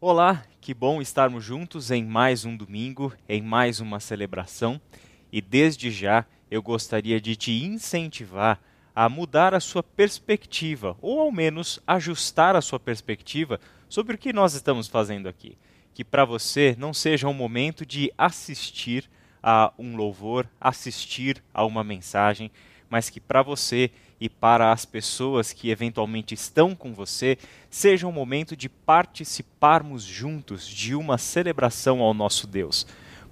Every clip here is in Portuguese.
Olá, que bom estarmos juntos em mais um domingo, em mais uma celebração. E desde já eu gostaria de te incentivar a mudar a sua perspectiva, ou ao menos ajustar a sua perspectiva sobre o que nós estamos fazendo aqui. Que para você não seja um momento de assistir a um louvor, assistir a uma mensagem, mas que para você e para as pessoas que eventualmente estão com você, seja um momento de participarmos juntos de uma celebração ao nosso Deus,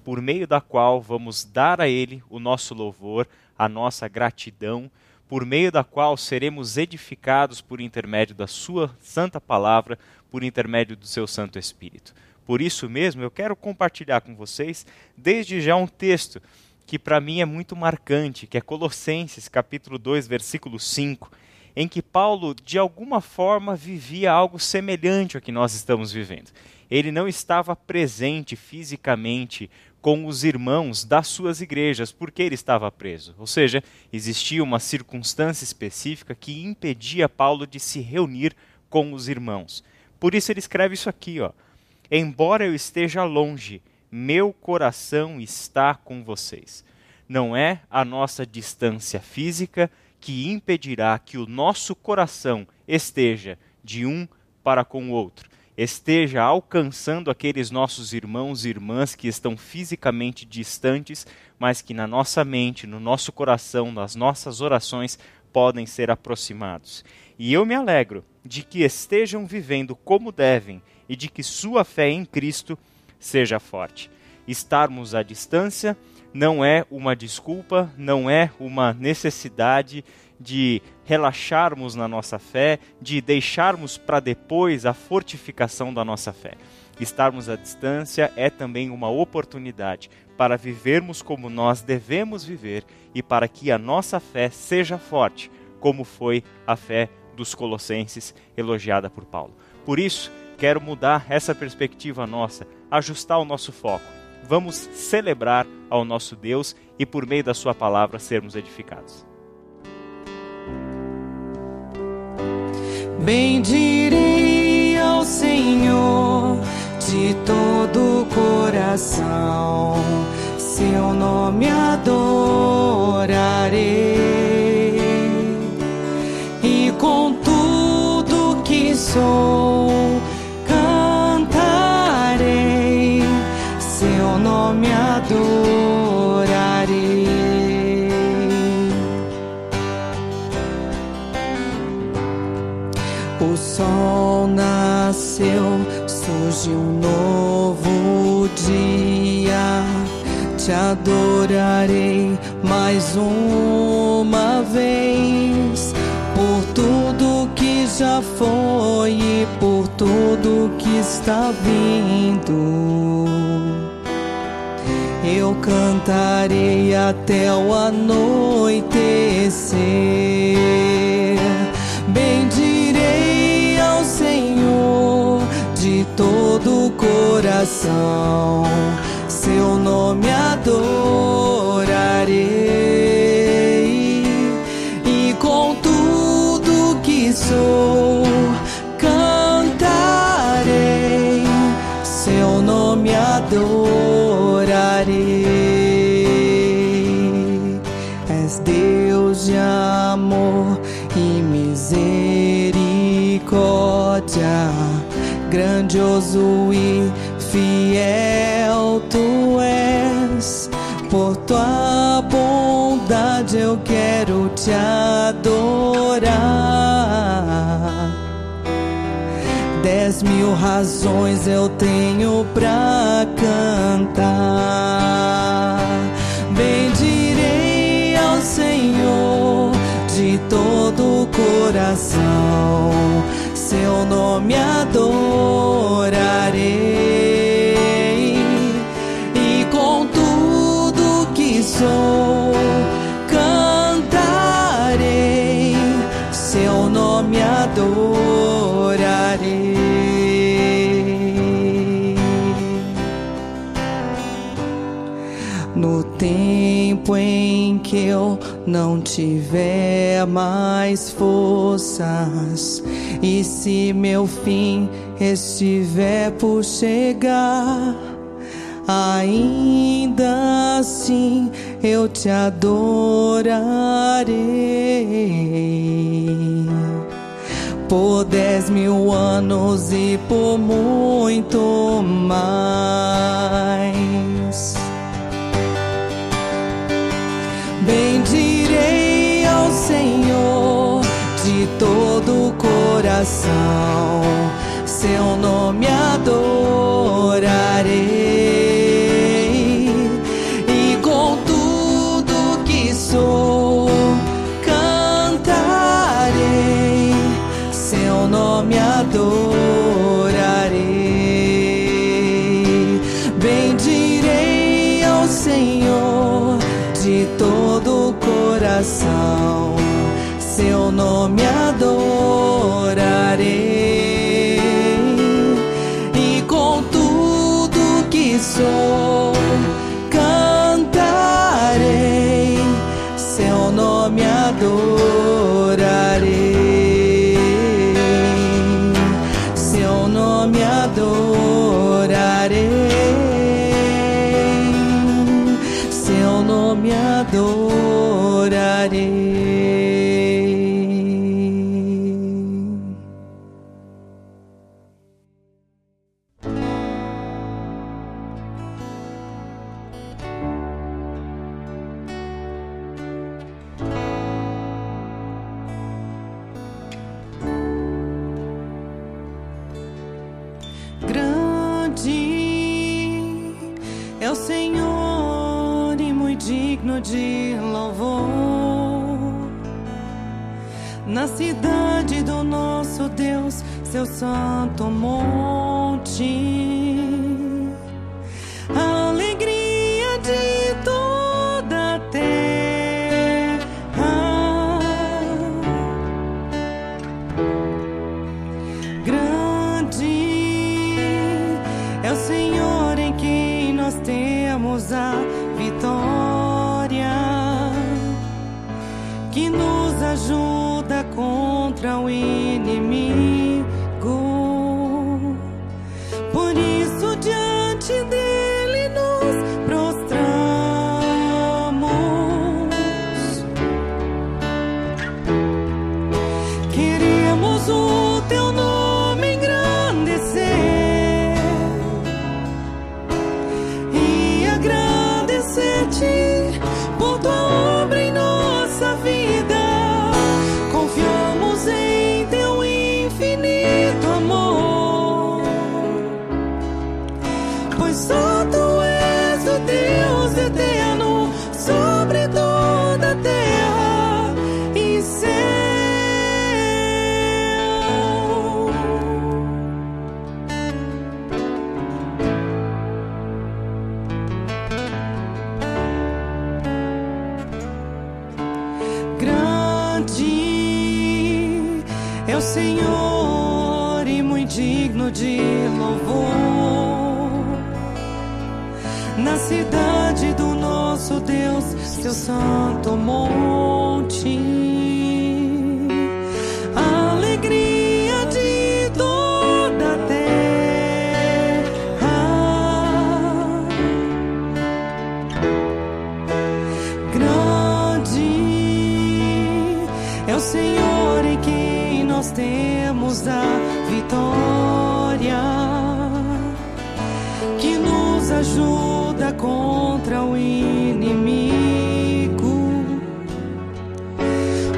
por meio da qual vamos dar a Ele o nosso louvor, a nossa gratidão, por meio da qual seremos edificados por intermédio da Sua Santa Palavra, por intermédio do Seu Santo Espírito. Por isso mesmo, eu quero compartilhar com vocês, desde já, um texto que para mim é muito marcante, que é Colossenses, capítulo 2, versículo 5, em que Paulo, de alguma forma, vivia algo semelhante ao que nós estamos vivendo. Ele não estava presente fisicamente com os irmãos das suas igrejas, porque ele estava preso. Ou seja, existia uma circunstância específica que impedia Paulo de se reunir com os irmãos. Por isso ele escreve isso aqui, ó. Embora eu esteja longe, meu coração está com vocês. Não é a nossa distância física que impedirá que o nosso coração esteja de um para com o outro, esteja alcançando aqueles nossos irmãos e irmãs que estão fisicamente distantes, mas que na nossa mente, no nosso coração, nas nossas orações podem ser aproximados. E eu me alegro de que estejam vivendo como devem e de que sua fé em Cristo seja forte. Estarmos à distância não é uma desculpa, não é uma necessidade de relaxarmos na nossa fé, de deixarmos para depois a fortificação da nossa fé. Estarmos à distância é também uma oportunidade para vivermos como nós devemos viver e para que a nossa fé seja forte, como foi a fé dos Colossenses elogiada por Paulo. Por isso, quero mudar essa perspectiva nossa, ajustar o nosso foco. Vamos celebrar ao nosso Deus e, por meio da Sua palavra, sermos edificados. Bendirei ao Senhor de todo o coração, seu nome adorarei e com tudo que sou nome adorarei. O sol nasceu, surge um novo dia. Te adorarei mais uma vez por tudo que já foi e por tudo que está vindo. Eu cantarei até o anoitecer. Bendirei ao Senhor de todo o coração, seu nome adorarei grandioso e fiel tu és. Por tua bondade eu quero te adorar. Dez mil razões eu tenho pra cantar. Bendirei ao Senhor de todo o coração, seu nome adorarei sou, cantarei, seu nome adorarei. No tempo em que eu não tiver mais forças, e se meu fim estiver por chegar, ainda assim te adorarei por dez mil anos e por muito mais. Bendirei ao Senhor de todo o coração, seu nome é adoro. a vitória que nos ajuda. ajuda contra o inimigo.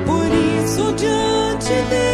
Por isso, diante dele.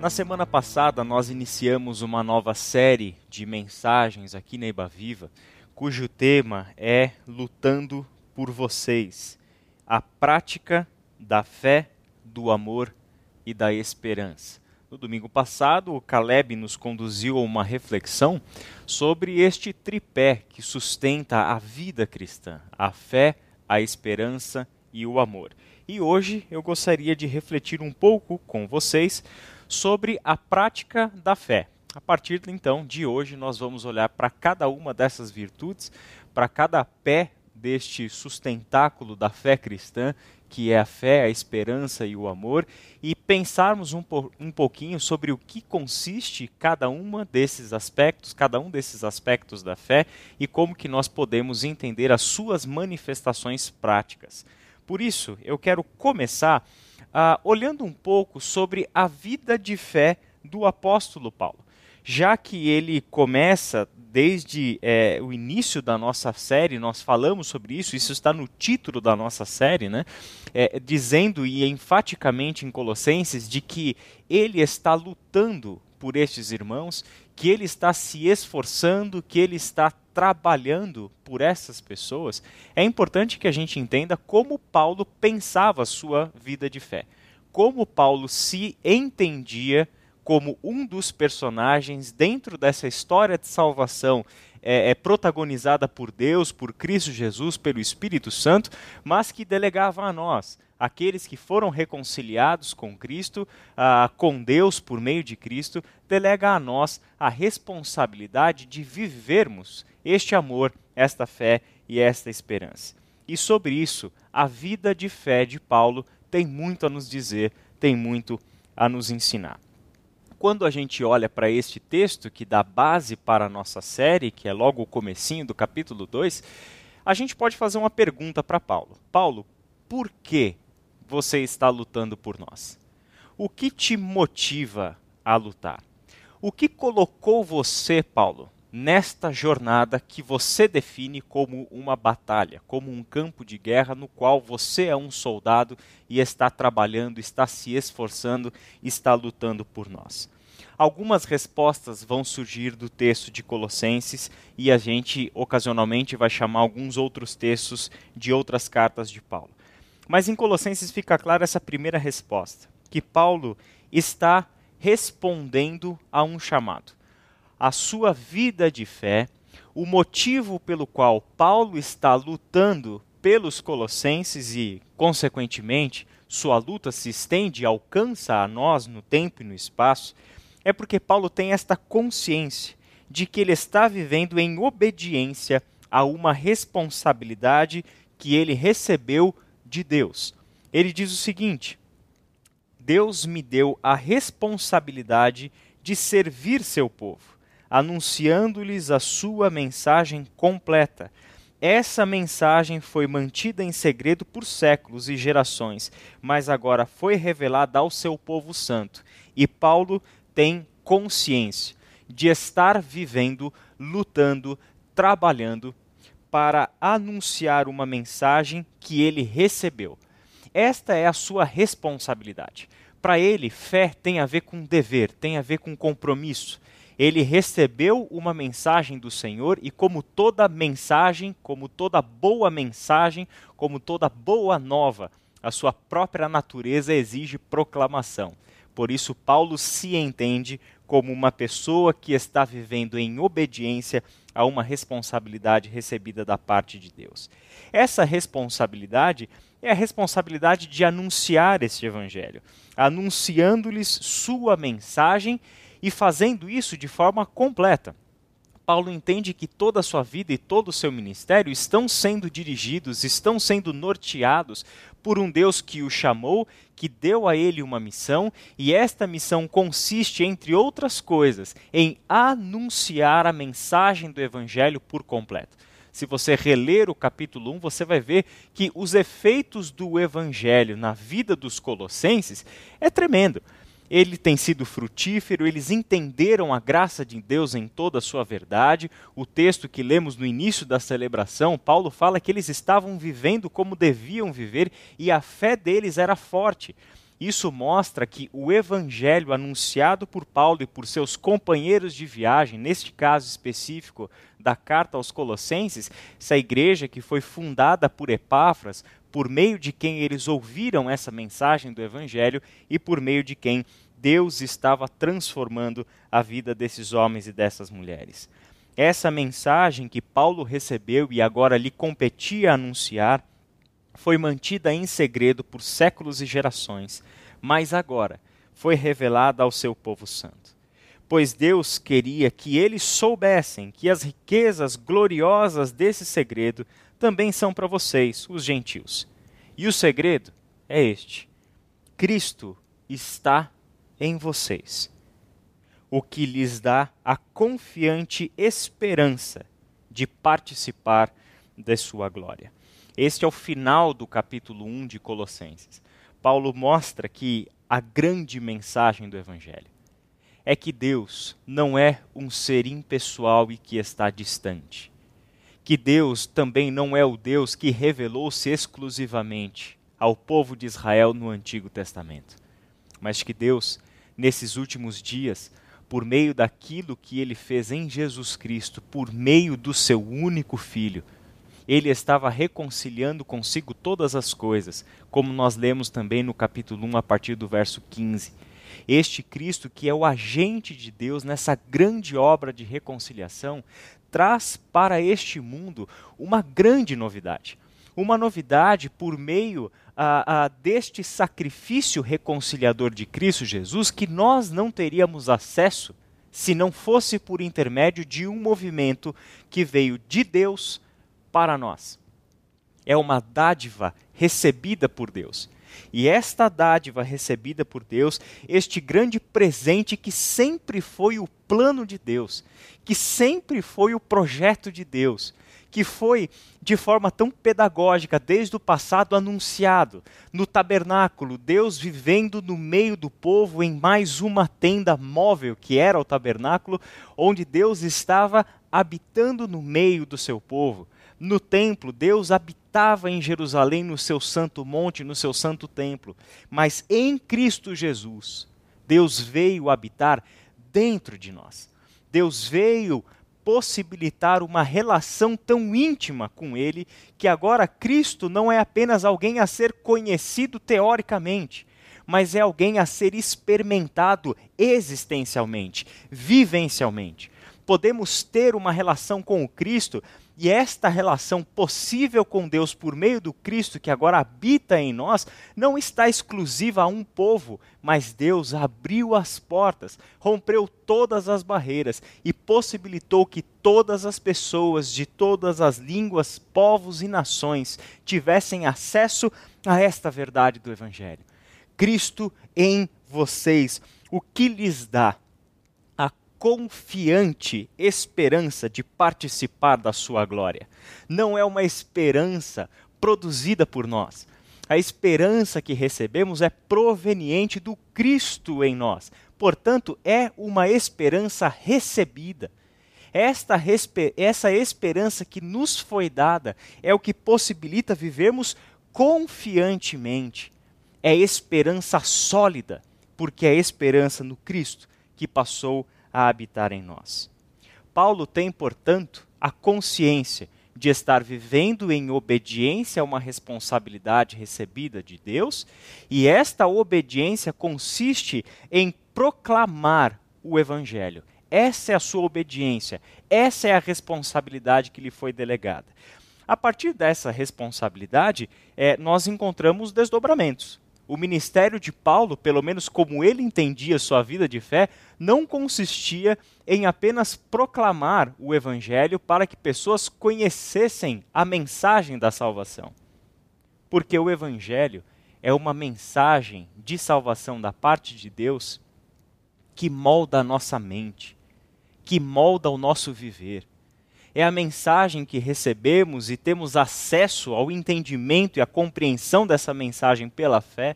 Na semana passada, nós iniciamos uma nova série de mensagens aqui na Ibaviva, cujo tema é Lutando por Vocês a prática da fé, do amor e da esperança. No domingo passado, o Caleb nos conduziu a uma reflexão sobre este tripé que sustenta a vida cristã: a fé, a esperança e o amor. E hoje eu gostaria de refletir um pouco com vocês sobre a prática da fé. A partir então de hoje, nós vamos olhar para cada uma dessas virtudes, para cada pé deste sustentáculo da fé cristã, que é a fé, a esperança e o amor, e pensarmos um, po um pouquinho sobre o que consiste cada uma desses aspectos, cada um desses aspectos da fé e como que nós podemos entender as suas manifestações práticas. Por isso, eu quero começar uh, olhando um pouco sobre a vida de fé do apóstolo Paulo. Já que ele começa desde é, o início da nossa série, nós falamos sobre isso, isso está no título da nossa série, né? É, dizendo e enfaticamente em Colossenses de que ele está lutando por estes irmãos, que ele está se esforçando, que ele está trabalhando por essas pessoas, é importante que a gente entenda como Paulo pensava a sua vida de fé. Como Paulo se entendia como um dos personagens dentro dessa história de salvação é, é, protagonizada por Deus, por Cristo Jesus, pelo Espírito Santo, mas que delegava a nós, aqueles que foram reconciliados com Cristo, ah, com Deus por meio de Cristo, delega a nós a responsabilidade de vivermos este amor, esta fé e esta esperança. E sobre isso, a vida de fé de Paulo tem muito a nos dizer, tem muito a nos ensinar. Quando a gente olha para este texto que dá base para a nossa série, que é logo o comecinho do capítulo 2, a gente pode fazer uma pergunta para Paulo. Paulo, por que você está lutando por nós? O que te motiva a lutar? O que colocou você, Paulo, nesta jornada que você define como uma batalha, como um campo de guerra no qual você é um soldado e está trabalhando, está se esforçando, está lutando por nós. Algumas respostas vão surgir do texto de Colossenses e a gente ocasionalmente vai chamar alguns outros textos de outras cartas de Paulo. Mas em Colossenses fica clara essa primeira resposta, que Paulo está respondendo a um chamado a sua vida de fé, o motivo pelo qual Paulo está lutando pelos colossenses e, consequentemente, sua luta se estende e alcança a nós no tempo e no espaço, é porque Paulo tem esta consciência de que ele está vivendo em obediência a uma responsabilidade que ele recebeu de Deus. Ele diz o seguinte: Deus me deu a responsabilidade de servir seu povo anunciando-lhes a sua mensagem completa. Essa mensagem foi mantida em segredo por séculos e gerações, mas agora foi revelada ao seu povo santo. E Paulo tem consciência de estar vivendo, lutando, trabalhando para anunciar uma mensagem que ele recebeu. Esta é a sua responsabilidade. Para ele, fé tem a ver com dever, tem a ver com compromisso ele recebeu uma mensagem do Senhor e, como toda mensagem, como toda boa mensagem, como toda boa nova, a sua própria natureza exige proclamação. Por isso, Paulo se entende como uma pessoa que está vivendo em obediência a uma responsabilidade recebida da parte de Deus. Essa responsabilidade é a responsabilidade de anunciar este evangelho, anunciando-lhes sua mensagem e fazendo isso de forma completa. Paulo entende que toda a sua vida e todo o seu ministério estão sendo dirigidos, estão sendo norteados por um Deus que o chamou, que deu a ele uma missão, e esta missão consiste, entre outras coisas, em anunciar a mensagem do Evangelho por completo. Se você reler o capítulo 1, você vai ver que os efeitos do Evangelho na vida dos colossenses é tremendo ele tem sido frutífero, eles entenderam a graça de Deus em toda a sua verdade. O texto que lemos no início da celebração, Paulo fala que eles estavam vivendo como deviam viver e a fé deles era forte. Isso mostra que o evangelho anunciado por Paulo e por seus companheiros de viagem, neste caso específico da carta aos Colossenses, essa igreja que foi fundada por Epáfras, por meio de quem eles ouviram essa mensagem do evangelho e por meio de quem Deus estava transformando a vida desses homens e dessas mulheres. Essa mensagem que Paulo recebeu e agora lhe competia anunciar foi mantida em segredo por séculos e gerações, mas agora foi revelada ao seu povo santo. Pois Deus queria que eles soubessem que as riquezas gloriosas desse segredo também são para vocês, os gentios. E o segredo é este: Cristo está em vocês, o que lhes dá a confiante esperança de participar de sua glória. Este é o final do capítulo 1 de Colossenses. Paulo mostra que a grande mensagem do Evangelho é que Deus não é um ser impessoal e que está distante. Que Deus também não é o Deus que revelou-se exclusivamente ao povo de Israel no Antigo Testamento, mas que Deus nesses últimos dias, por meio daquilo que ele fez em Jesus Cristo, por meio do seu único Filho, ele estava reconciliando consigo todas as coisas, como nós lemos também no capítulo 1, a partir do verso 15. Este Cristo, que é o agente de Deus nessa grande obra de reconciliação, traz para este mundo uma grande novidade. Uma novidade por meio a, a, deste sacrifício reconciliador de Cristo Jesus que nós não teríamos acesso se não fosse por intermédio de um movimento que veio de Deus para nós. É uma dádiva recebida por Deus. E esta dádiva recebida por Deus, este grande presente que sempre foi o plano de Deus, que sempre foi o projeto de Deus, que foi de forma tão pedagógica desde o passado anunciado no tabernáculo, Deus vivendo no meio do povo em mais uma tenda móvel que era o tabernáculo, onde Deus estava habitando no meio do seu povo. No templo, Deus habitava em Jerusalém no seu santo monte, no seu santo templo, mas em Cristo Jesus, Deus veio habitar dentro de nós. Deus veio possibilitar uma relação tão íntima com Ele que agora Cristo não é apenas alguém a ser conhecido teoricamente, mas é alguém a ser experimentado existencialmente, vivencialmente. Podemos ter uma relação com o Cristo e esta relação possível com Deus por meio do Cristo que agora habita em nós não está exclusiva a um povo, mas Deus abriu as portas, rompeu todas as barreiras e possibilitou que todas as pessoas de todas as línguas, povos e nações tivessem acesso a esta verdade do Evangelho. Cristo em vocês, o que lhes dá confiante esperança de participar da sua glória. Não é uma esperança produzida por nós. A esperança que recebemos é proveniente do Cristo em nós. Portanto, é uma esperança recebida. Esta essa esperança que nos foi dada é o que possibilita vivermos confiantemente. É esperança sólida, porque é esperança no Cristo que passou a a habitar em nós. Paulo tem, portanto, a consciência de estar vivendo em obediência a uma responsabilidade recebida de Deus, e esta obediência consiste em proclamar o Evangelho. Essa é a sua obediência, essa é a responsabilidade que lhe foi delegada. A partir dessa responsabilidade, é, nós encontramos desdobramentos o ministério de Paulo, pelo menos como ele entendia sua vida de fé, não consistia em apenas proclamar o evangelho para que pessoas conhecessem a mensagem da salvação. Porque o evangelho é uma mensagem de salvação da parte de Deus que molda a nossa mente, que molda o nosso viver é a mensagem que recebemos e temos acesso ao entendimento e à compreensão dessa mensagem pela fé,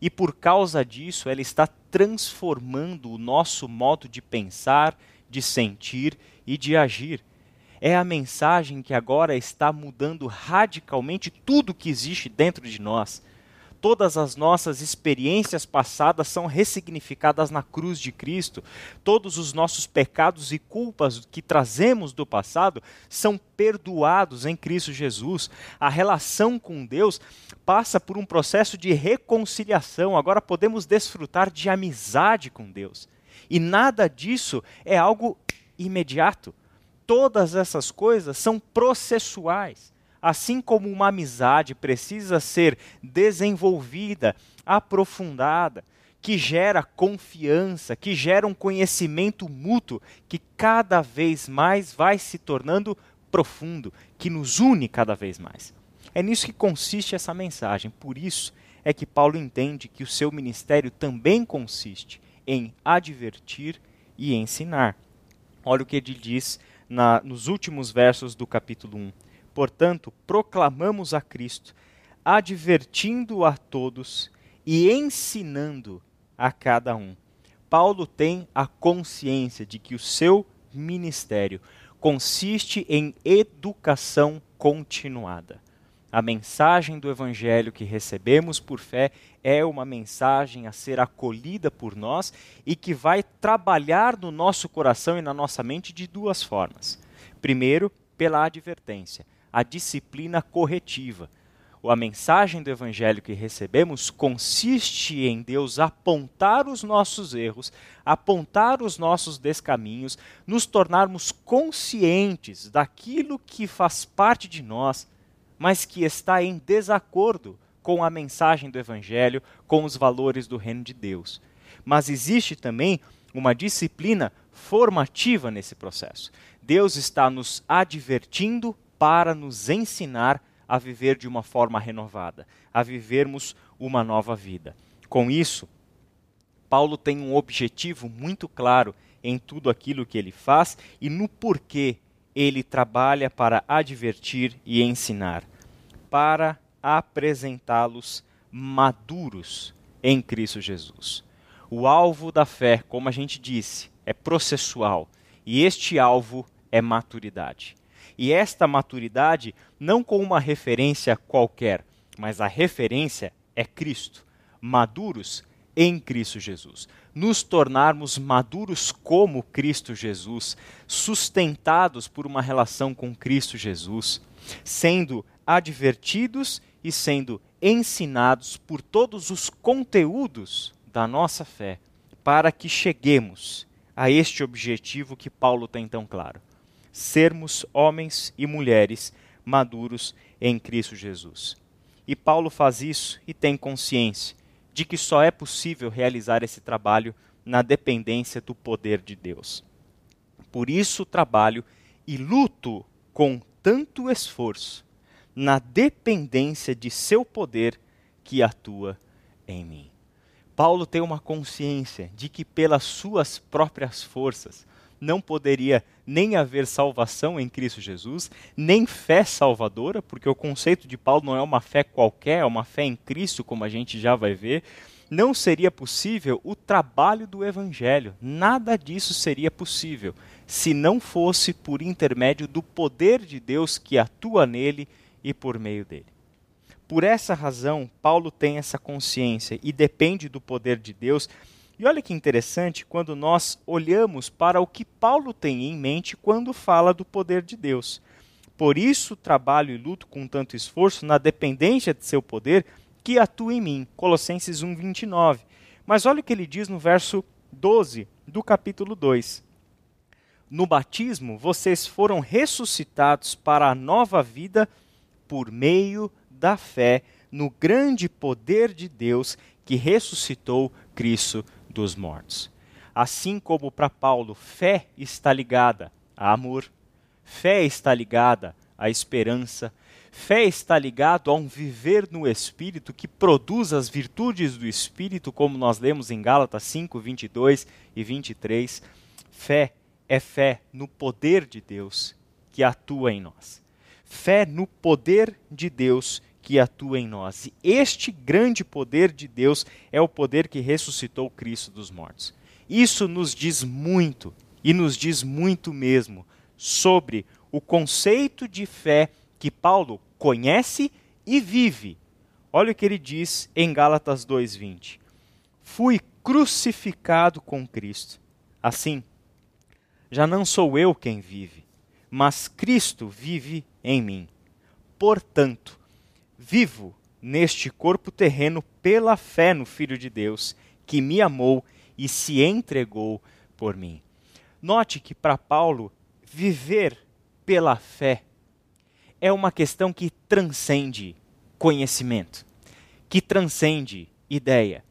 e por causa disso ela está transformando o nosso modo de pensar, de sentir e de agir. É a mensagem que agora está mudando radicalmente tudo que existe dentro de nós Todas as nossas experiências passadas são ressignificadas na cruz de Cristo. Todos os nossos pecados e culpas que trazemos do passado são perdoados em Cristo Jesus. A relação com Deus passa por um processo de reconciliação. Agora podemos desfrutar de amizade com Deus. E nada disso é algo imediato. Todas essas coisas são processuais. Assim como uma amizade precisa ser desenvolvida, aprofundada, que gera confiança, que gera um conhecimento mútuo que cada vez mais vai se tornando profundo, que nos une cada vez mais. É nisso que consiste essa mensagem. Por isso é que Paulo entende que o seu ministério também consiste em advertir e ensinar. Olha o que ele diz na, nos últimos versos do capítulo 1. Portanto, proclamamos a Cristo, advertindo a todos e ensinando a cada um. Paulo tem a consciência de que o seu ministério consiste em educação continuada. A mensagem do Evangelho que recebemos por fé é uma mensagem a ser acolhida por nós e que vai trabalhar no nosso coração e na nossa mente de duas formas. Primeiro, pela advertência, a disciplina corretiva. A mensagem do Evangelho que recebemos consiste em Deus apontar os nossos erros, apontar os nossos descaminhos, nos tornarmos conscientes daquilo que faz parte de nós mas que está em desacordo com a mensagem do Evangelho, com os valores do reino de Deus. Mas existe também uma disciplina formativa nesse processo. Deus está nos advertindo para nos ensinar a viver de uma forma renovada, a vivermos uma nova vida. Com isso, Paulo tem um objetivo muito claro em tudo aquilo que ele faz e no porquê ele trabalha para advertir e ensinar, para apresentá-los maduros em Cristo Jesus. O alvo da fé, como a gente disse, é processual, e este alvo é maturidade. E esta maturidade não com uma referência qualquer, mas a referência é Cristo. Maduros em Cristo Jesus. Nos tornarmos maduros como Cristo Jesus, sustentados por uma relação com Cristo Jesus, sendo advertidos e sendo ensinados por todos os conteúdos da nossa fé, para que cheguemos a este objetivo que Paulo tem tão claro: sermos homens e mulheres maduros em Cristo Jesus. E Paulo faz isso e tem consciência de que só é possível realizar esse trabalho na dependência do poder de Deus. Por isso trabalho e luto com tanto esforço na dependência de seu poder que atua em mim. Paulo tem uma consciência de que pelas suas próprias forças não poderia nem haver salvação em Cristo Jesus, nem fé salvadora, porque o conceito de Paulo não é uma fé qualquer, é uma fé em Cristo, como a gente já vai ver. Não seria possível o trabalho do Evangelho. Nada disso seria possível se não fosse por intermédio do poder de Deus que atua nele e por meio dele. Por essa razão, Paulo tem essa consciência e depende do poder de Deus e olha que interessante quando nós olhamos para o que Paulo tem em mente quando fala do poder de Deus. Por isso trabalho e luto com tanto esforço na dependência de seu poder que atua em mim. Colossenses 1:29. Mas olha o que ele diz no verso 12 do capítulo 2. No batismo vocês foram ressuscitados para a nova vida por meio da fé no grande poder de Deus que ressuscitou Cristo dos mortos. Assim como para Paulo, fé está ligada a amor, fé está ligada à esperança, fé está ligado a um viver no Espírito que produz as virtudes do Espírito, como nós lemos em Gálatas 5, 22 e 23. Fé é fé no poder de Deus que atua em nós. Fé no poder de Deus que atua em nós. E este grande poder de Deus é o poder que ressuscitou Cristo dos mortos. Isso nos diz muito, e nos diz muito mesmo, sobre o conceito de fé que Paulo conhece e vive, Olha o que ele diz em Gálatas 2:20. Fui crucificado com Cristo. Assim, já não sou eu quem vive, mas Cristo vive em mim. Portanto, vivo neste corpo terreno pela fé no Filho de Deus, que me amou e se entregou por mim. Note que para Paulo, viver pela fé é uma questão que transcende conhecimento, que transcende ideia,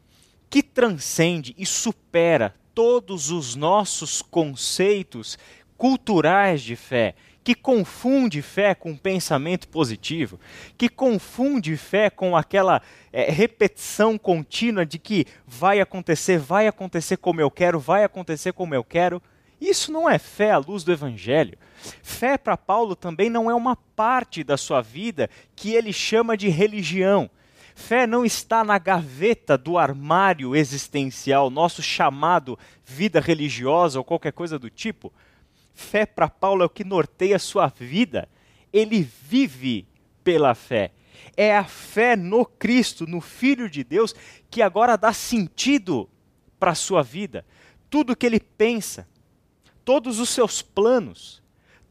que transcende e supera todos os nossos conceitos culturais de fé, que confunde fé com pensamento positivo, que confunde fé com aquela é, repetição contínua de que vai acontecer, vai acontecer como eu quero, vai acontecer como eu quero. Isso não é fé à luz do Evangelho. Fé para Paulo também não é uma parte da sua vida que ele chama de religião. Fé não está na gaveta do armário existencial, nosso chamado vida religiosa ou qualquer coisa do tipo. Fé para Paulo é o que norteia a sua vida. Ele vive pela fé. É a fé no Cristo, no Filho de Deus, que agora dá sentido para a sua vida. Tudo que ele pensa, todos os seus planos,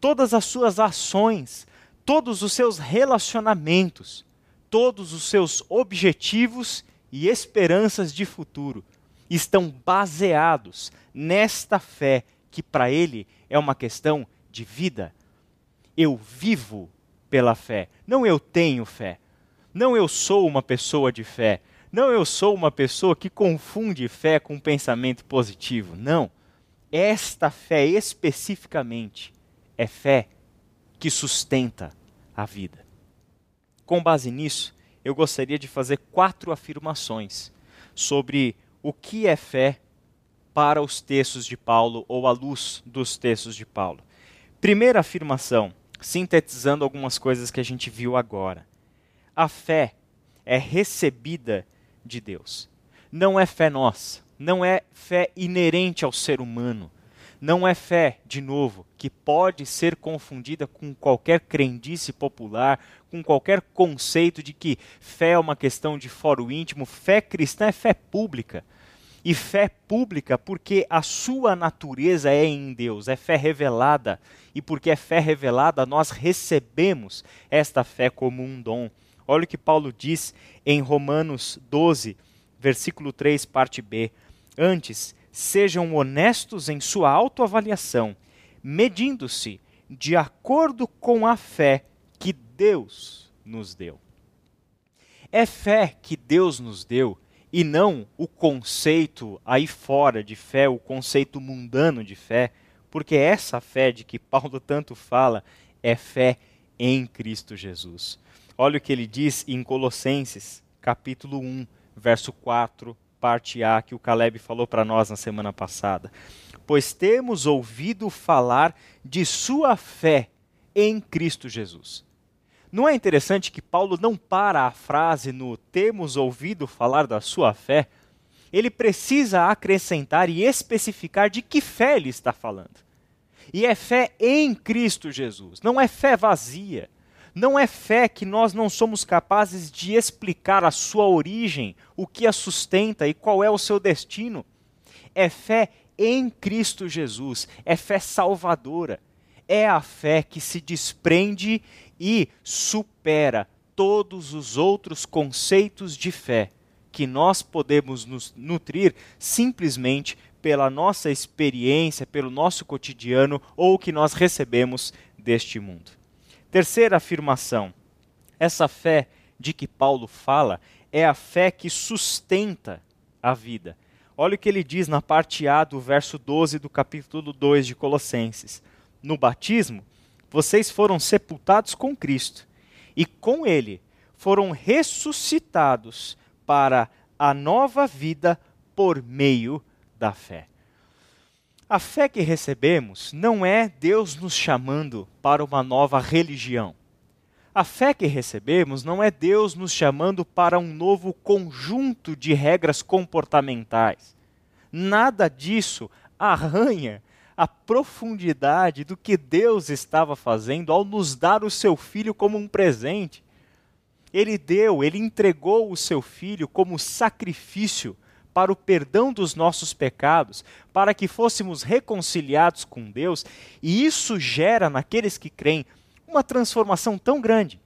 todas as suas ações, todos os seus relacionamentos, todos os seus objetivos e esperanças de futuro estão baseados nesta fé que para ele é uma questão de vida. Eu vivo pela fé, não eu tenho fé. Não eu sou uma pessoa de fé. Não eu sou uma pessoa que confunde fé com pensamento positivo. Não. Esta fé especificamente é fé que sustenta a vida. Com base nisso, eu gostaria de fazer quatro afirmações sobre o que é fé para os textos de Paulo ou à luz dos textos de Paulo. Primeira afirmação, sintetizando algumas coisas que a gente viu agora. A fé é recebida de Deus. Não é fé nossa, não é fé inerente ao ser humano. Não é fé, de novo, que pode ser confundida com qualquer crendice popular, com qualquer conceito de que fé é uma questão de foro íntimo. Fé cristã é fé pública. E fé pública porque a sua natureza é em Deus, é fé revelada. E porque é fé revelada, nós recebemos esta fé como um dom. Olha o que Paulo diz em Romanos 12, versículo 3, parte B. Antes, sejam honestos em sua autoavaliação, medindo-se de acordo com a fé que Deus nos deu. É fé que Deus nos deu e não o conceito aí fora de fé, o conceito mundano de fé, porque essa fé de que Paulo tanto fala é fé em Cristo Jesus. Olha o que ele diz em Colossenses, capítulo 1, verso 4, parte A, que o Caleb falou para nós na semana passada. Pois temos ouvido falar de sua fé em Cristo Jesus. Não é interessante que Paulo não para a frase no temos ouvido falar da sua fé? Ele precisa acrescentar e especificar de que fé ele está falando. E é fé em Cristo Jesus, não é fé vazia não é fé que nós não somos capazes de explicar a sua origem, o que a sustenta e qual é o seu destino. É fé em Cristo Jesus, é fé salvadora. É a fé que se desprende e supera todos os outros conceitos de fé que nós podemos nos nutrir simplesmente pela nossa experiência, pelo nosso cotidiano ou que nós recebemos deste mundo. Terceira afirmação: essa fé de que Paulo fala é a fé que sustenta a vida. Olha o que ele diz na parte A do verso 12 do capítulo 2 de Colossenses. No batismo, vocês foram sepultados com Cristo e com ele foram ressuscitados para a nova vida por meio da fé. A fé que recebemos não é Deus nos chamando para uma nova religião. A fé que recebemos não é Deus nos chamando para um novo conjunto de regras comportamentais. Nada disso arranha a profundidade do que Deus estava fazendo ao nos dar o seu filho como um presente. Ele deu, ele entregou o seu filho como sacrifício para o perdão dos nossos pecados, para que fôssemos reconciliados com Deus, e isso gera naqueles que creem uma transformação tão grande,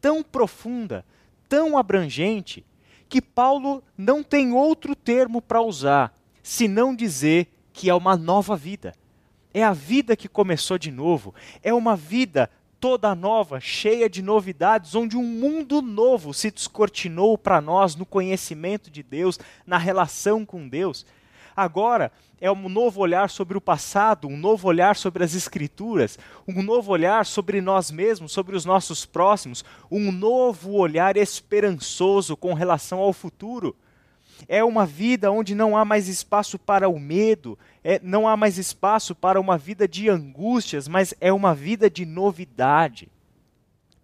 tão profunda, tão abrangente, que Paulo não tem outro termo para usar senão dizer que é uma nova vida. É a vida que começou de novo, é uma vida toda nova, cheia de novidades, onde um mundo novo se descortinou para nós no conhecimento de Deus, na relação com Deus. Agora é um novo olhar sobre o passado, um novo olhar sobre as Escrituras, um novo olhar sobre nós mesmos, sobre os nossos próximos, um novo olhar esperançoso com relação ao futuro. É uma vida onde não há mais espaço para o medo, é, não há mais espaço para uma vida de angústias, mas é uma vida de novidade.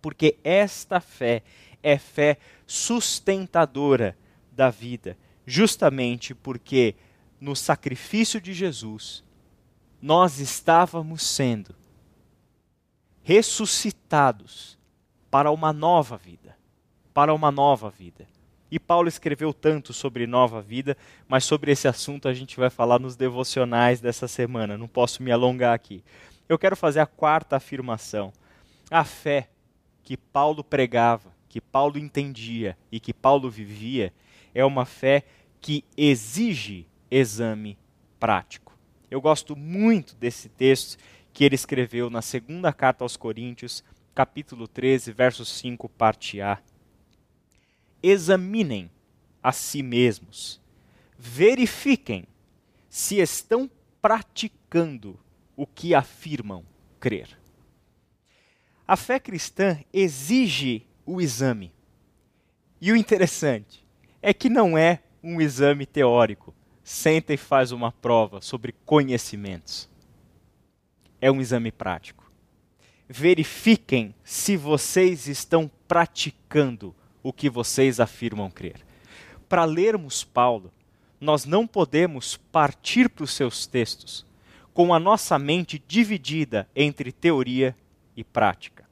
Porque esta fé é fé sustentadora da vida, justamente porque no sacrifício de Jesus nós estávamos sendo ressuscitados para uma nova vida, para uma nova vida. E Paulo escreveu tanto sobre nova vida, mas sobre esse assunto a gente vai falar nos devocionais dessa semana, não posso me alongar aqui. Eu quero fazer a quarta afirmação. A fé que Paulo pregava, que Paulo entendia e que Paulo vivia é uma fé que exige exame prático. Eu gosto muito desse texto que ele escreveu na segunda carta aos Coríntios, capítulo 13, verso 5, parte A examinem a si mesmos, verifiquem se estão praticando o que afirmam crer. A fé cristã exige o exame. E o interessante é que não é um exame teórico. Senta e faz uma prova sobre conhecimentos. É um exame prático. Verifiquem se vocês estão praticando o que vocês afirmam crer. Para lermos Paulo, nós não podemos partir para os seus textos com a nossa mente dividida entre teoria e prática.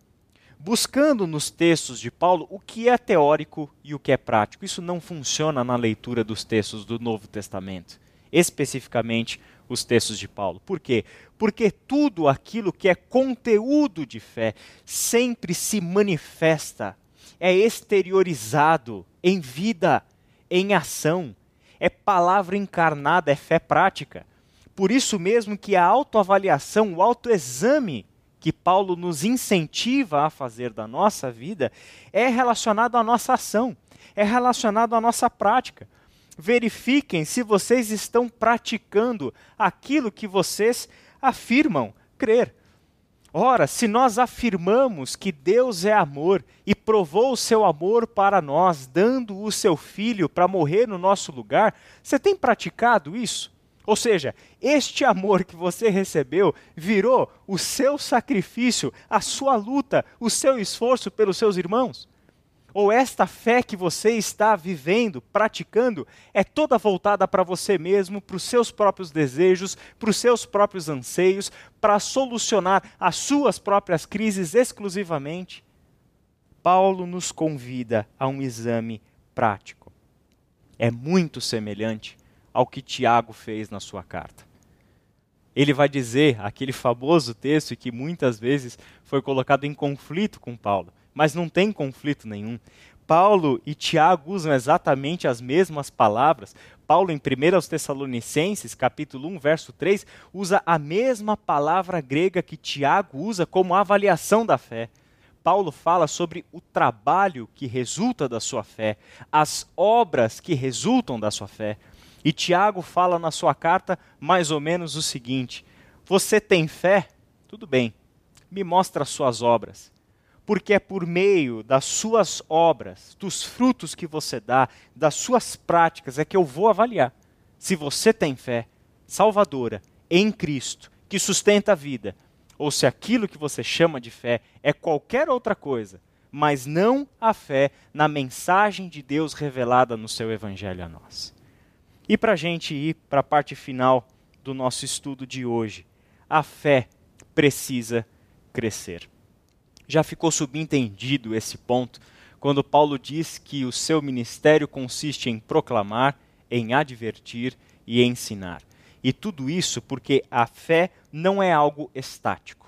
Buscando nos textos de Paulo o que é teórico e o que é prático. Isso não funciona na leitura dos textos do Novo Testamento, especificamente os textos de Paulo. Por quê? Porque tudo aquilo que é conteúdo de fé sempre se manifesta é exteriorizado em vida, em ação. É palavra encarnada, é fé prática. Por isso mesmo que a autoavaliação, o autoexame que Paulo nos incentiva a fazer da nossa vida é relacionado à nossa ação, é relacionado à nossa prática. Verifiquem se vocês estão praticando aquilo que vocês afirmam crer. Ora, se nós afirmamos que Deus é amor e provou o seu amor para nós, dando o seu filho para morrer no nosso lugar, você tem praticado isso? Ou seja, este amor que você recebeu virou o seu sacrifício, a sua luta, o seu esforço pelos seus irmãos? Ou esta fé que você está vivendo, praticando, é toda voltada para você mesmo, para os seus próprios desejos, para os seus próprios anseios, para solucionar as suas próprias crises exclusivamente? Paulo nos convida a um exame prático. É muito semelhante ao que Tiago fez na sua carta. Ele vai dizer aquele famoso texto que muitas vezes foi colocado em conflito com Paulo mas não tem conflito nenhum. Paulo e Tiago usam exatamente as mesmas palavras. Paulo, em 1 aos Tessalonicenses, capítulo 1, verso 3, usa a mesma palavra grega que Tiago usa como avaliação da fé. Paulo fala sobre o trabalho que resulta da sua fé, as obras que resultam da sua fé. E Tiago fala na sua carta mais ou menos o seguinte: Você tem fé? Tudo bem, me mostra as suas obras porque é por meio das suas obras, dos frutos que você dá, das suas práticas, é que eu vou avaliar se você tem fé salvadora em Cristo, que sustenta a vida, ou se aquilo que você chama de fé é qualquer outra coisa, mas não a fé na mensagem de Deus revelada no seu Evangelho a nós. E para a gente ir para a parte final do nosso estudo de hoje, a fé precisa crescer. Já ficou subentendido esse ponto quando Paulo diz que o seu ministério consiste em proclamar, em advertir e ensinar. E tudo isso porque a fé não é algo estático.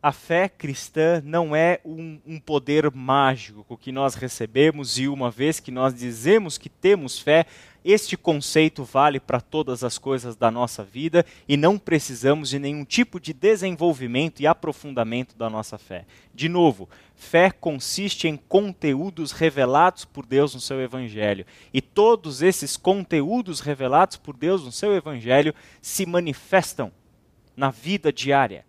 A fé cristã não é um, um, poder mágico que nós recebemos e uma vez que nós dizemos que temos fé, este conceito vale para todas as coisas da nossa vida e não precisamos de nenhum tipo de desenvolvimento e aprofundamento da nossa fé. De novo, fé consiste em conteúdos revelados por Deus no seu Evangelho. E todos esses conteúdos revelados por Deus no seu Evangelho se manifestam na vida diária,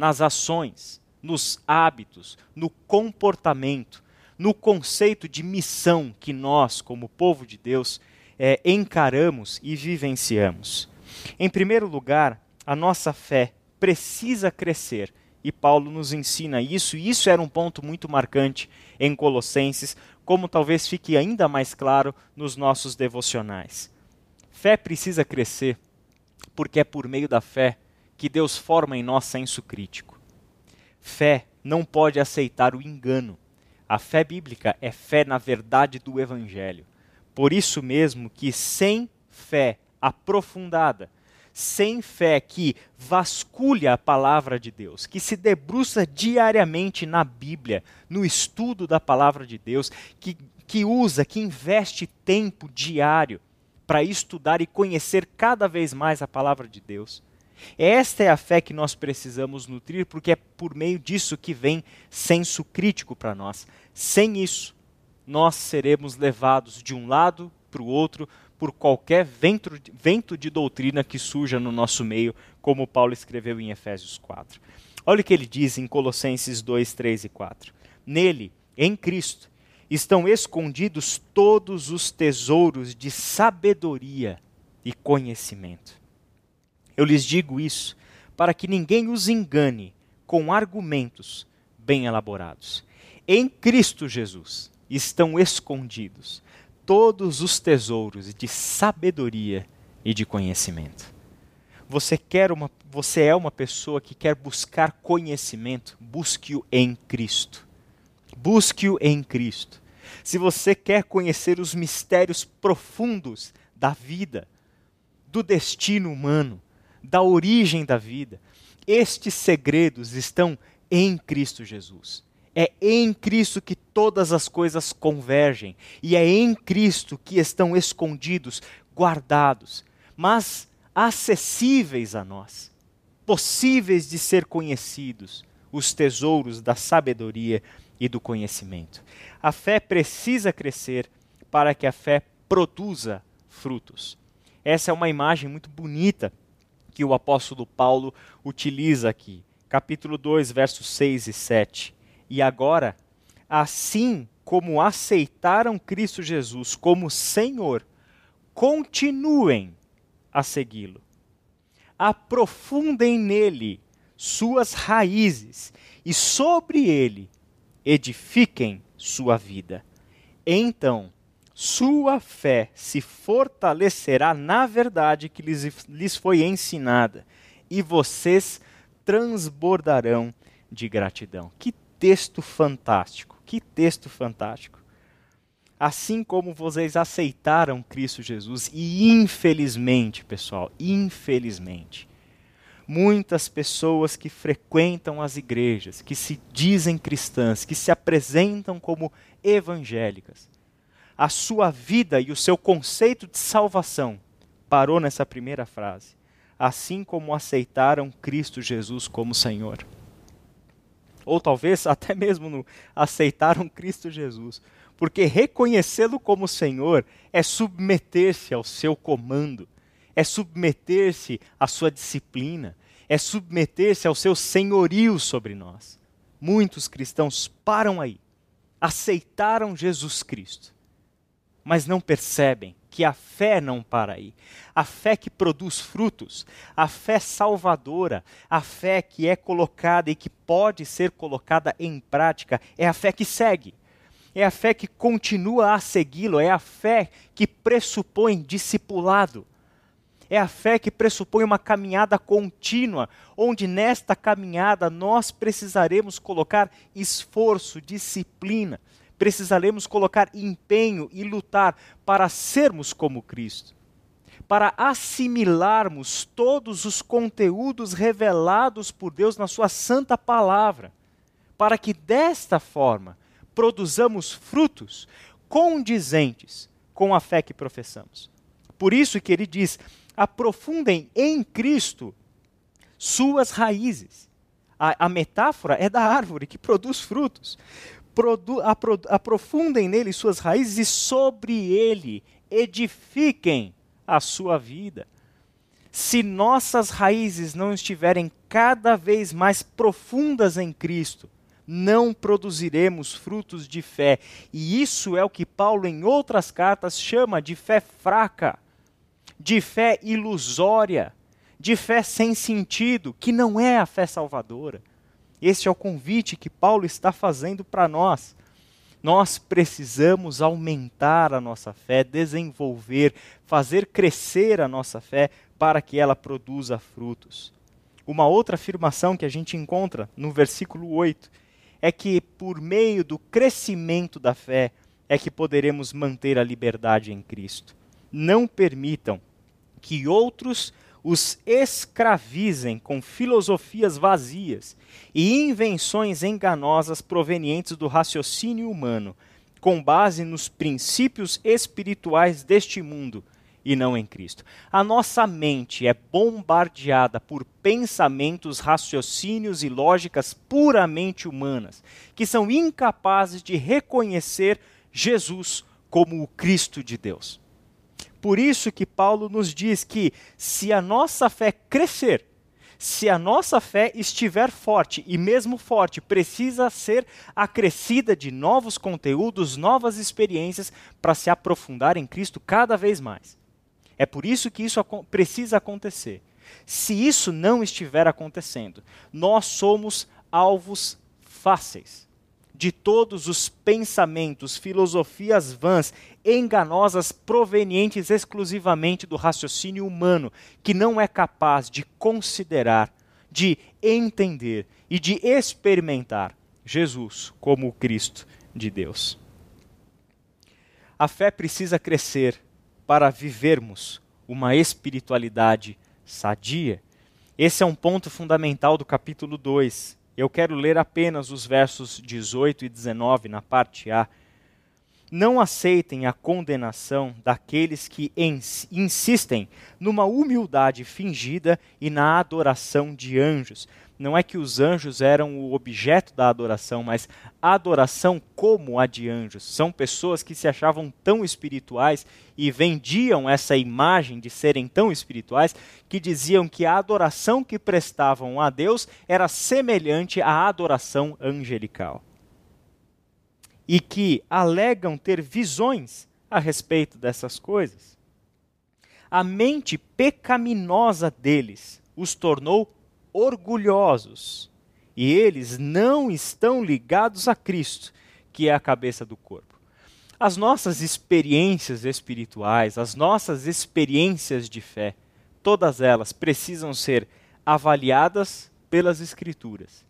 nas ações, nos hábitos, no comportamento, no conceito de missão que nós, como povo de Deus, é, encaramos e vivenciamos. Em primeiro lugar, a nossa fé precisa crescer. E Paulo nos ensina isso, e isso era um ponto muito marcante em Colossenses, como talvez fique ainda mais claro nos nossos devocionais. Fé precisa crescer, porque é por meio da fé que Deus forma em nós senso crítico. Fé não pode aceitar o engano. A fé bíblica é fé na verdade do Evangelho. Por isso mesmo que sem fé aprofundada, sem fé que vasculha a palavra de Deus, que se debruça diariamente na Bíblia, no estudo da palavra de Deus, que, que usa, que investe tempo diário para estudar e conhecer cada vez mais a palavra de Deus. Esta é a fé que nós precisamos nutrir, porque é por meio disso que vem senso crítico para nós. Sem isso, nós seremos levados de um lado para o outro por qualquer vento, vento de doutrina que surja no nosso meio, como Paulo escreveu em Efésios 4. Olha o que ele diz em Colossenses 2, 3 e 4. Nele, em Cristo, estão escondidos todos os tesouros de sabedoria e conhecimento. Eu lhes digo isso para que ninguém os engane com argumentos bem elaborados. Em Cristo Jesus estão escondidos todos os tesouros de sabedoria e de conhecimento. Você quer uma você é uma pessoa que quer buscar conhecimento, busque-o em Cristo. Busque-o em Cristo. Se você quer conhecer os mistérios profundos da vida, do destino humano, da origem da vida, estes segredos estão em Cristo Jesus. É em Cristo que todas as coisas convergem, e é em Cristo que estão escondidos, guardados, mas acessíveis a nós, possíveis de ser conhecidos, os tesouros da sabedoria e do conhecimento. A fé precisa crescer para que a fé produza frutos. Essa é uma imagem muito bonita que o apóstolo Paulo utiliza aqui. Capítulo 2, versos 6 e 7. E agora, assim como aceitaram Cristo Jesus como Senhor, continuem a segui-lo. Aprofundem nele suas raízes e sobre ele edifiquem sua vida. Então, sua fé se fortalecerá na verdade que lhes, lhes foi ensinada, e vocês transbordarão de gratidão. Que texto fantástico. Que texto fantástico. Assim como vocês aceitaram Cristo Jesus, e infelizmente, pessoal, infelizmente, muitas pessoas que frequentam as igrejas, que se dizem cristãs, que se apresentam como evangélicas, a sua vida e o seu conceito de salvação parou nessa primeira frase. Assim como aceitaram Cristo Jesus como Senhor ou talvez até mesmo no aceitaram Cristo Jesus. Porque reconhecê-lo como Senhor é submeter-se ao seu comando, é submeter-se à sua disciplina, é submeter-se ao seu senhorio sobre nós. Muitos cristãos param aí, aceitaram Jesus Cristo, mas não percebem que a fé não para aí. A fé que produz frutos, a fé salvadora, a fé que é colocada e que pode ser colocada em prática, é a fé que segue. É a fé que continua a segui-lo, é a fé que pressupõe discipulado. É a fé que pressupõe uma caminhada contínua, onde nesta caminhada nós precisaremos colocar esforço, disciplina, precisaremos colocar empenho e lutar para sermos como Cristo, para assimilarmos todos os conteúdos revelados por Deus na Sua santa palavra, para que desta forma produzamos frutos condizentes com a fé que professamos. Por isso que ele diz: aprofundem em Cristo suas raízes. A, a metáfora é da árvore que produz frutos aprofundem nele suas raízes e sobre ele edifiquem a sua vida. Se nossas raízes não estiverem cada vez mais profundas em Cristo, não produziremos frutos de fé. E isso é o que Paulo, em outras cartas, chama de fé fraca, de fé ilusória, de fé sem sentido, que não é a fé salvadora. Este é o convite que Paulo está fazendo para nós. Nós precisamos aumentar a nossa fé, desenvolver, fazer crescer a nossa fé para que ela produza frutos. Uma outra afirmação que a gente encontra no versículo 8 é que por meio do crescimento da fé é que poderemos manter a liberdade em Cristo. Não permitam que outros os escravizem com filosofias vazias e invenções enganosas provenientes do raciocínio humano, com base nos princípios espirituais deste mundo e não em Cristo. A nossa mente é bombardeada por pensamentos, raciocínios e lógicas puramente humanas, que são incapazes de reconhecer Jesus como o Cristo de Deus. Por isso que Paulo nos diz que se a nossa fé crescer, se a nossa fé estiver forte, e mesmo forte, precisa ser acrescida de novos conteúdos, novas experiências para se aprofundar em Cristo cada vez mais. É por isso que isso precisa acontecer. Se isso não estiver acontecendo, nós somos alvos fáceis de todos os pensamentos, filosofias vãs, enganosas, provenientes exclusivamente do raciocínio humano, que não é capaz de considerar, de entender e de experimentar Jesus como o Cristo de Deus. A fé precisa crescer para vivermos uma espiritualidade sadia. Esse é um ponto fundamental do capítulo 2 eu quero ler apenas os versos 18 e 19 na parte A. Não aceitem a condenação daqueles que insistem numa humildade fingida e na adoração de anjos, não é que os anjos eram o objeto da adoração, mas a adoração como a de anjos. São pessoas que se achavam tão espirituais e vendiam essa imagem de serem tão espirituais que diziam que a adoração que prestavam a Deus era semelhante à adoração angelical. E que alegam ter visões a respeito dessas coisas. A mente pecaminosa deles os tornou orgulhosos e eles não estão ligados a Cristo, que é a cabeça do corpo. As nossas experiências espirituais, as nossas experiências de fé, todas elas precisam ser avaliadas pelas Escrituras.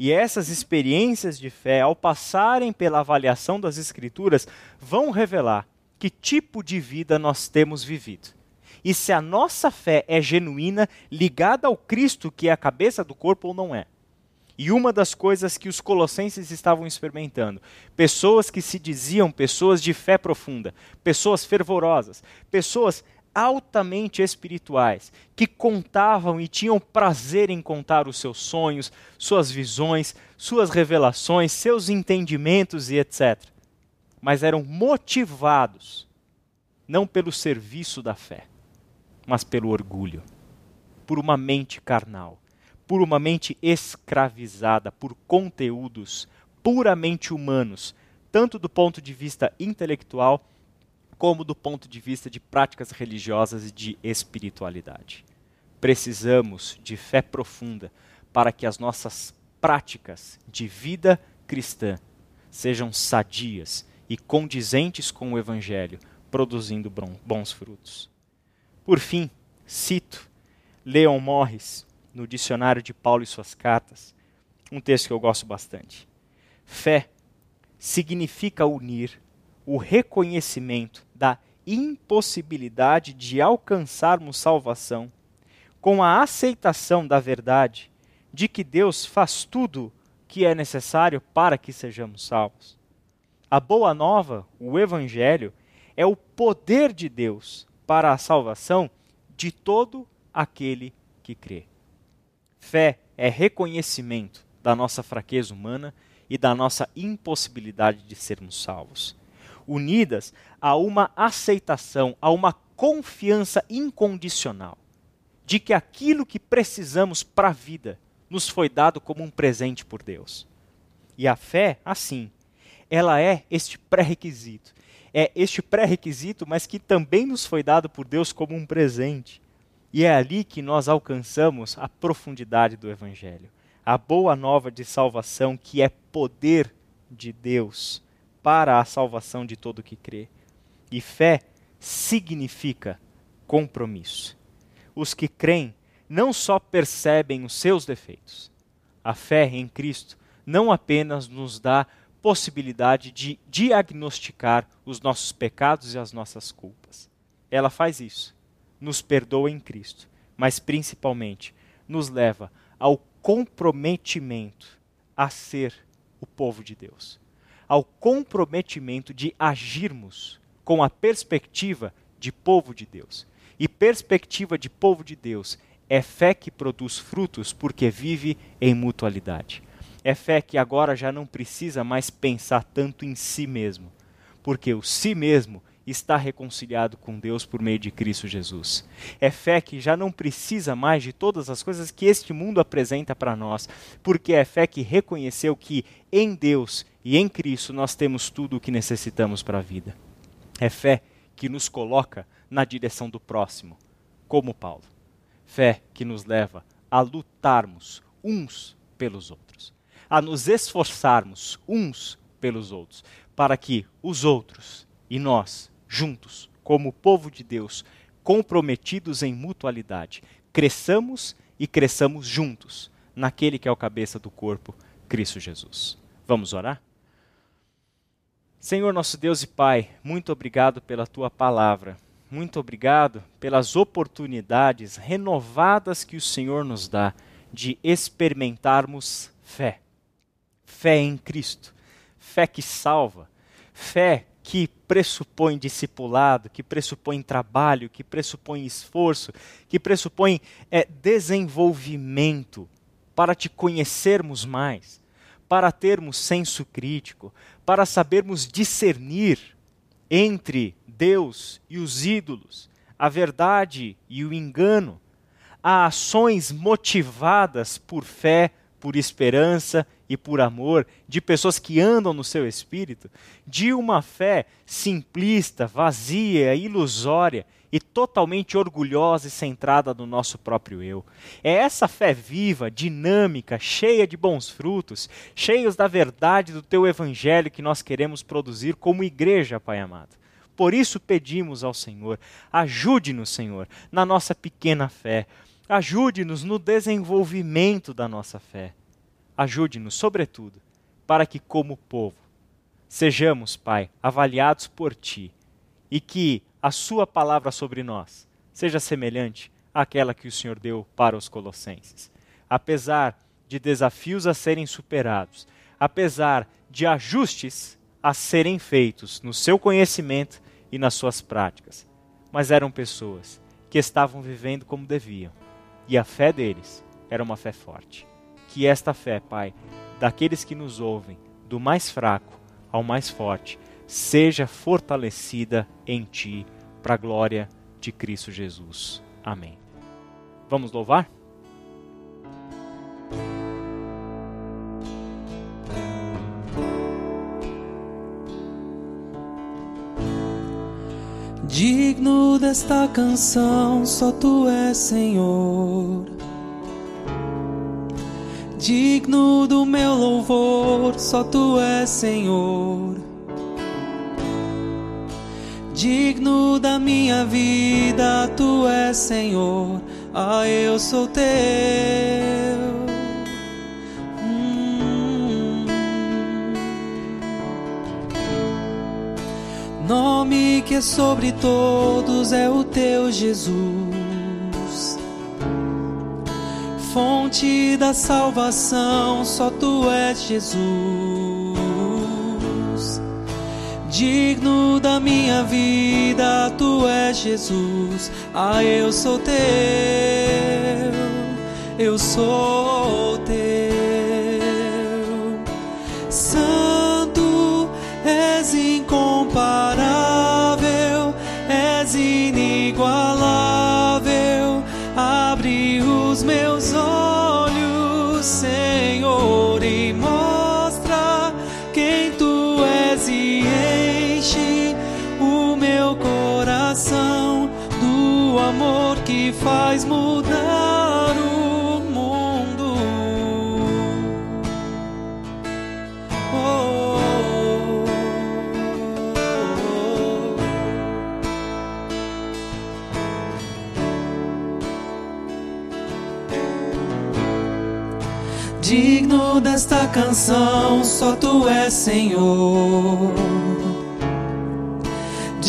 E essas experiências de fé, ao passarem pela avaliação das Escrituras, vão revelar que tipo de vida nós temos vivido e se a nossa fé é genuína, ligada ao Cristo, que é a cabeça do corpo, ou não é. E uma das coisas que os colossenses estavam experimentando, pessoas que se diziam pessoas de fé profunda, pessoas fervorosas, pessoas altamente espirituais, que contavam e tinham prazer em contar os seus sonhos, suas visões, suas revelações, seus entendimentos e etc. Mas eram motivados não pelo serviço da fé, mas pelo orgulho, por uma mente carnal, por uma mente escravizada por conteúdos puramente humanos, tanto do ponto de vista intelectual como do ponto de vista de práticas religiosas e de espiritualidade. Precisamos de fé profunda para que as nossas práticas de vida cristã sejam sadias e condizentes com o Evangelho, produzindo bons frutos. Por fim, cito Leon Morris, no Dicionário de Paulo e Suas Cartas, um texto que eu gosto bastante. Fé significa unir o reconhecimento da impossibilidade de alcançarmos salvação com a aceitação da verdade de que Deus faz tudo que é necessário para que sejamos salvos. A boa nova, o Evangelho, é o poder de Deus para a salvação de todo aquele que crê. Fé é reconhecimento da nossa fraqueza humana e da nossa impossibilidade de sermos salvos. Unidas a uma aceitação, a uma confiança incondicional de que aquilo que precisamos para a vida nos foi dado como um presente por Deus. E a fé, assim, ela é este pré-requisito. É este pré-requisito, mas que também nos foi dado por Deus como um presente. E é ali que nós alcançamos a profundidade do Evangelho. A boa nova de salvação, que é poder de Deus para a salvação de todo que crê. E fé significa compromisso. Os que creem não só percebem os seus defeitos. A fé em Cristo não apenas nos dá possibilidade de diagnosticar os nossos pecados e as nossas culpas. Ela faz isso, nos perdoa em Cristo, mas principalmente nos leva ao comprometimento a ser o povo de Deus, ao comprometimento de agirmos com a perspectiva de povo de Deus. E perspectiva de povo de Deus é fé que produz frutos porque vive em mutualidade. É fé que agora já não precisa mais pensar tanto em si mesmo, porque o si mesmo está reconciliado com Deus por meio de Cristo Jesus. É fé que já não precisa mais de todas as coisas que este mundo apresenta para nós, porque é fé que reconheceu que em Deus e em Cristo nós temos tudo o que necessitamos para a vida. É fé que nos coloca na direção do próximo, como Paulo fé que nos leva a lutarmos uns pelos outros, a nos esforçarmos uns pelos outros, para que os outros e nós, juntos, como povo de Deus, comprometidos em mutualidade, cresçamos e cresçamos juntos naquele que é o cabeça do corpo, Cristo Jesus. Vamos orar? Senhor nosso Deus e Pai, muito obrigado pela tua palavra muito obrigado pelas oportunidades renovadas que o Senhor nos dá de experimentarmos fé. Fé em Cristo, fé que salva, fé que pressupõe discipulado, que pressupõe trabalho, que pressupõe esforço, que pressupõe é, desenvolvimento para te conhecermos mais, para termos senso crítico, para sabermos discernir entre Deus e os ídolos, a verdade e o engano, a ações motivadas por fé, por esperança e por amor, de pessoas que andam no seu espírito, de uma fé simplista, vazia, ilusória e totalmente orgulhosa e centrada no nosso próprio eu. É essa fé viva, dinâmica, cheia de bons frutos, cheios da verdade do teu evangelho que nós queremos produzir como igreja, Pai amado. Por isso pedimos ao Senhor: ajude-nos, Senhor, na nossa pequena fé. Ajude-nos no desenvolvimento da nossa fé. Ajude-nos, sobretudo, para que, como povo, sejamos, Pai, avaliados por Ti e que a Sua palavra sobre nós seja semelhante àquela que o Senhor deu para os Colossenses. Apesar de desafios a serem superados, apesar de ajustes a serem feitos no seu conhecimento e nas suas práticas, mas eram pessoas que estavam vivendo como deviam, e a fé deles era uma fé forte. Que esta fé, Pai, daqueles que nos ouvem, do mais fraco ao mais forte, seja fortalecida em Ti, para a glória de Cristo Jesus. Amém. Vamos louvar? Digno desta canção, só tu és Senhor digno do meu louvor, só tu és Senhor. Digno da minha vida, tu és Senhor, ah, eu sou teu. Hum. Nome que é sobre todos é o teu Jesus Fonte da salvação, só tu és Jesus. Digno da minha vida, tu és Jesus. Ah, eu sou teu, eu sou teu. Santo, és incomparável, faz mudar o mundo. Oh, oh, oh. Digno desta canção, só tu és Senhor.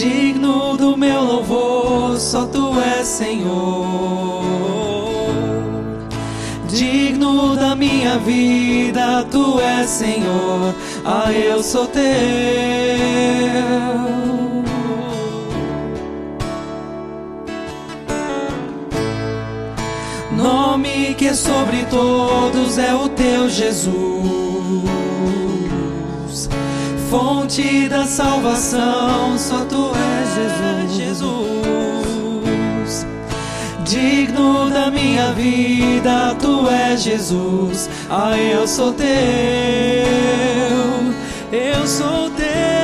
Digno do meu louvor, só tu és Senhor. Digno da minha vida, tu és Senhor. Ah, eu sou teu. Nome que é sobre todos é o teu Jesus. Fonte da salvação, só tu és Jesus. Digno da minha vida, tu és Jesus. Ah, eu sou teu, eu sou teu.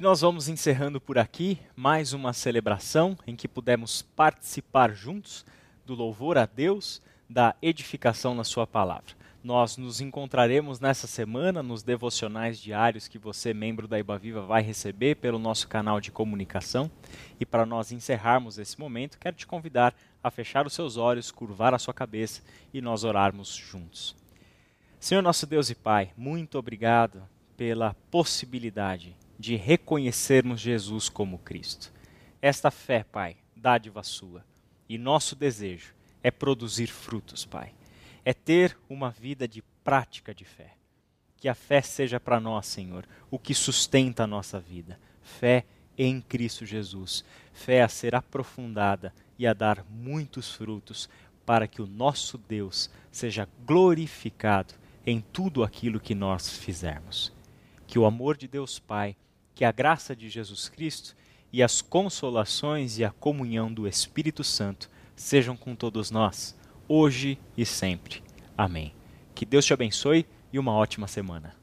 E nós vamos encerrando por aqui mais uma celebração em que pudemos participar juntos do louvor a Deus, da edificação na Sua palavra. Nós nos encontraremos nessa semana nos devocionais diários que você, membro da Ibaviva, vai receber pelo nosso canal de comunicação. E para nós encerrarmos esse momento, quero te convidar a fechar os seus olhos, curvar a sua cabeça e nós orarmos juntos. Senhor nosso Deus e Pai, muito obrigado pela possibilidade de reconhecermos Jesus como Cristo. Esta fé, Pai, dádiva sua, e nosso desejo é produzir frutos, Pai. É ter uma vida de prática de fé. Que a fé seja para nós, Senhor, o que sustenta a nossa vida. Fé em Cristo Jesus. Fé a ser aprofundada e a dar muitos frutos, para que o nosso Deus seja glorificado em tudo aquilo que nós fizermos. Que o amor de Deus Pai que a graça de Jesus Cristo e as consolações e a comunhão do Espírito Santo sejam com todos nós, hoje e sempre. Amém. Que Deus te abençoe e uma ótima semana.